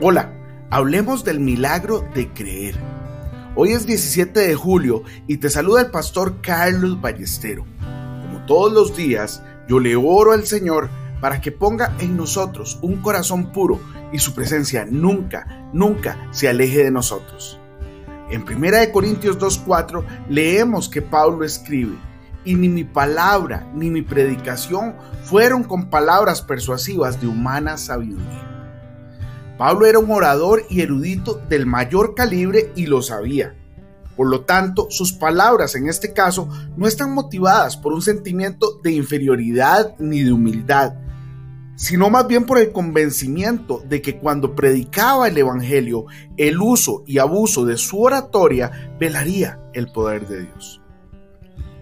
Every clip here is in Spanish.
Hola, hablemos del milagro de creer. Hoy es 17 de julio y te saluda el pastor Carlos Ballestero. Como todos los días, yo le oro al Señor para que ponga en nosotros un corazón puro y su presencia nunca, nunca se aleje de nosotros. En 1 Corintios 2.4 leemos que Pablo escribe, y ni mi palabra ni mi predicación fueron con palabras persuasivas de humana sabiduría. Pablo era un orador y erudito del mayor calibre y lo sabía. Por lo tanto, sus palabras en este caso no están motivadas por un sentimiento de inferioridad ni de humildad, sino más bien por el convencimiento de que cuando predicaba el Evangelio, el uso y abuso de su oratoria velaría el poder de Dios.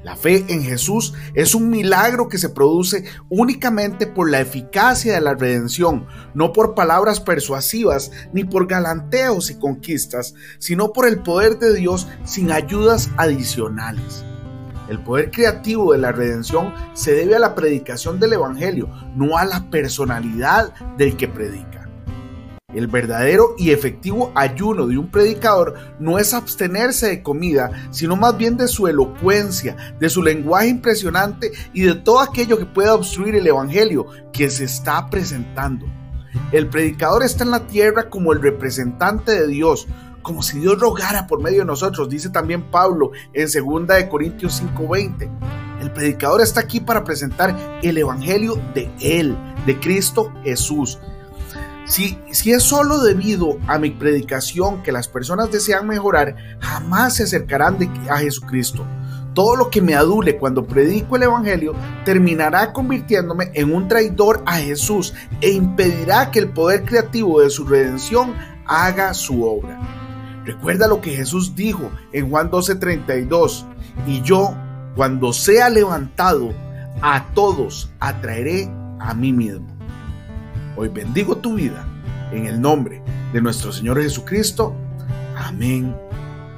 La fe en Jesús es un milagro que se produce únicamente por la eficacia de la redención, no por palabras persuasivas ni por galanteos y conquistas, sino por el poder de Dios sin ayudas adicionales. El poder creativo de la redención se debe a la predicación del Evangelio, no a la personalidad del que predica. El verdadero y efectivo ayuno de un predicador no es abstenerse de comida, sino más bien de su elocuencia, de su lenguaje impresionante y de todo aquello que pueda obstruir el Evangelio que se está presentando. El predicador está en la tierra como el representante de Dios, como si Dios rogara por medio de nosotros, dice también Pablo en 2 de Corintios 5:20. El predicador está aquí para presentar el evangelio de él, de Cristo Jesús. Si, es solo debido a mi predicación que las personas desean mejorar, jamás se acercarán a Jesucristo. Todo lo que me adule cuando predico el Evangelio terminará convirtiéndome en un traidor a Jesús e impedirá que el poder creativo de su redención haga su obra. Recuerda lo que Jesús dijo en Juan 12:32, y yo, cuando sea levantado, a todos atraeré a mí mismo. Hoy bendigo tu vida en el nombre de nuestro Señor Jesucristo. Amén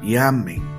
y amén.